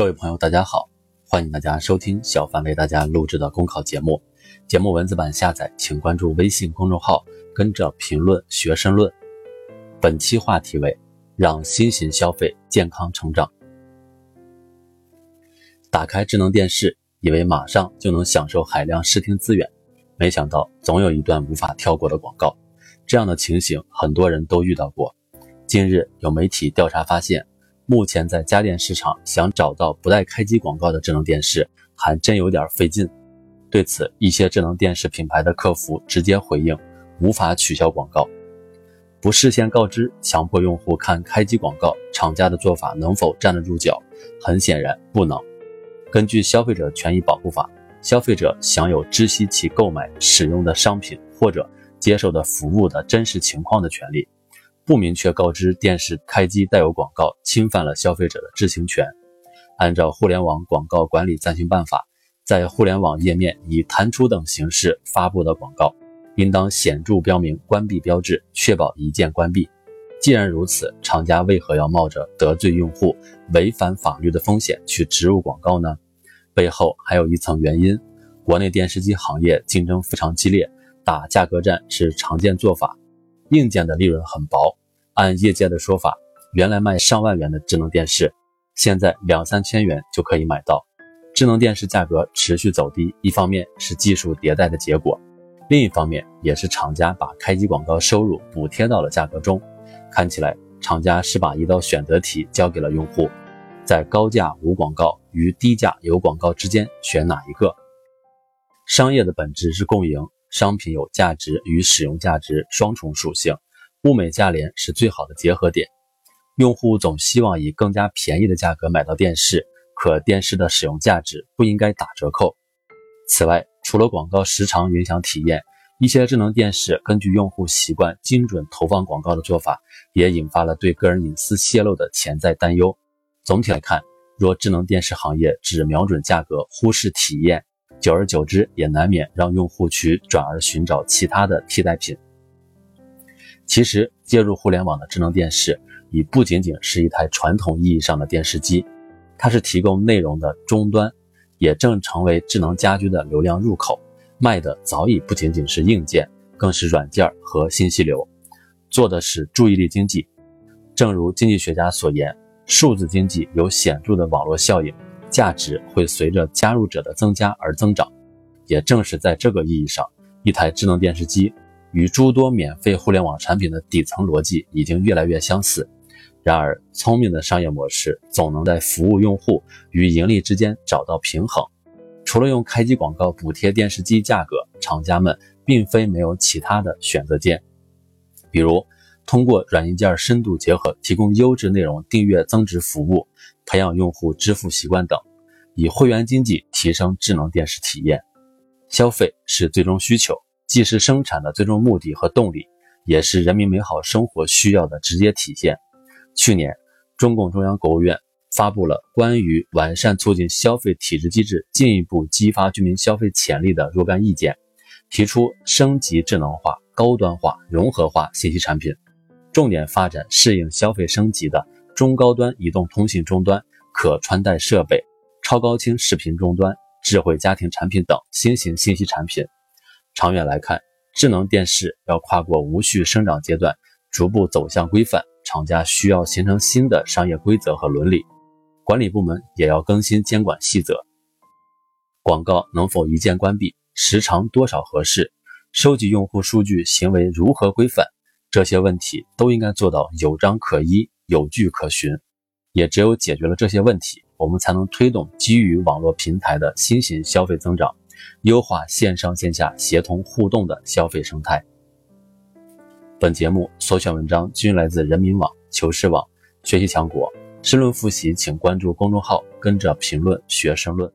各位朋友，大家好，欢迎大家收听小凡为大家录制的公考节目。节目文字版下载，请关注微信公众号，跟着评论学申论。本期话题为：让新型消费健康成长。打开智能电视，以为马上就能享受海量视听资源，没想到总有一段无法跳过的广告。这样的情形，很多人都遇到过。近日有媒体调查发现。目前在家电市场想找到不带开机广告的智能电视，还真有点费劲。对此，一些智能电视品牌的客服直接回应，无法取消广告。不事先告知，强迫用户看开机广告，厂家的做法能否站得住脚？很显然不能。根据《消费者权益保护法》，消费者享有知悉其购买、使用的商品或者接受的服务的真实情况的权利。不明确告知电视开机带有广告，侵犯了消费者的知情权。按照《互联网广告管理暂行办法》，在互联网页面以弹出等形式发布的广告，应当显著标明关闭标志，确保一键关闭。既然如此，厂家为何要冒着得罪用户、违反法律的风险去植入广告呢？背后还有一层原因：国内电视机行业竞争非常激烈，打价格战是常见做法。硬件的利润很薄，按业界的说法，原来卖上万元的智能电视，现在两三千元就可以买到。智能电视价格持续走低，一方面是技术迭代的结果，另一方面也是厂家把开机广告收入补贴到了价格中。看起来，厂家是把一道选择题交给了用户，在高价无广告与低价有广告之间选哪一个？商业的本质是共赢。商品有价值与使用价值双重属性，物美价廉是最好的结合点。用户总希望以更加便宜的价格买到电视，可电视的使用价值不应该打折扣。此外，除了广告时长影响体验，一些智能电视根据用户习惯精准投放广告的做法，也引发了对个人隐私泄露的潜在担忧。总体来看，若智能电视行业只瞄准价格，忽视体验，久而久之，也难免让用户去转而寻找其他的替代品。其实，接入互联网的智能电视已不仅仅是一台传统意义上的电视机，它是提供内容的终端，也正成为智能家居的流量入口。卖的早已不仅仅是硬件，更是软件和信息流，做的是注意力经济。正如经济学家所言，数字经济有显著的网络效应。价值会随着加入者的增加而增长，也正是在这个意义上，一台智能电视机与诸多免费互联网产品的底层逻辑已经越来越相似。然而，聪明的商业模式总能在服务用户与盈利之间找到平衡。除了用开机广告补贴电视机价格，厂家们并非没有其他的选择键，比如通过软硬件深度结合，提供优质内容订阅增值服务。培养用户支付习惯等，以会员经济提升智能电视体验。消费是最终需求，既是生产的最终目的和动力，也是人民美好生活需要的直接体现。去年，中共中央国务院发布了关于完善促进消费体制机制，进一步激发居民消费潜力的若干意见，提出升级智能化、高端化、融合化信息产品，重点发展适应消费升级的。中高端移动通信终端、可穿戴设备、超高清视频终端、智慧家庭产品等新型信息产品。长远来看，智能电视要跨过无序生长阶段，逐步走向规范，厂家需要形成新的商业规则和伦理，管理部门也要更新监管细则。广告能否一键关闭？时长多少合适？收集用户数据行为如何规范？这些问题都应该做到有章可依。有据可循，也只有解决了这些问题，我们才能推动基于网络平台的新型消费增长，优化线上线下协同互动的消费生态。本节目所选文章均来自人民网、求是网、学习强国。申论复习，请关注公众号，跟着评论学申论。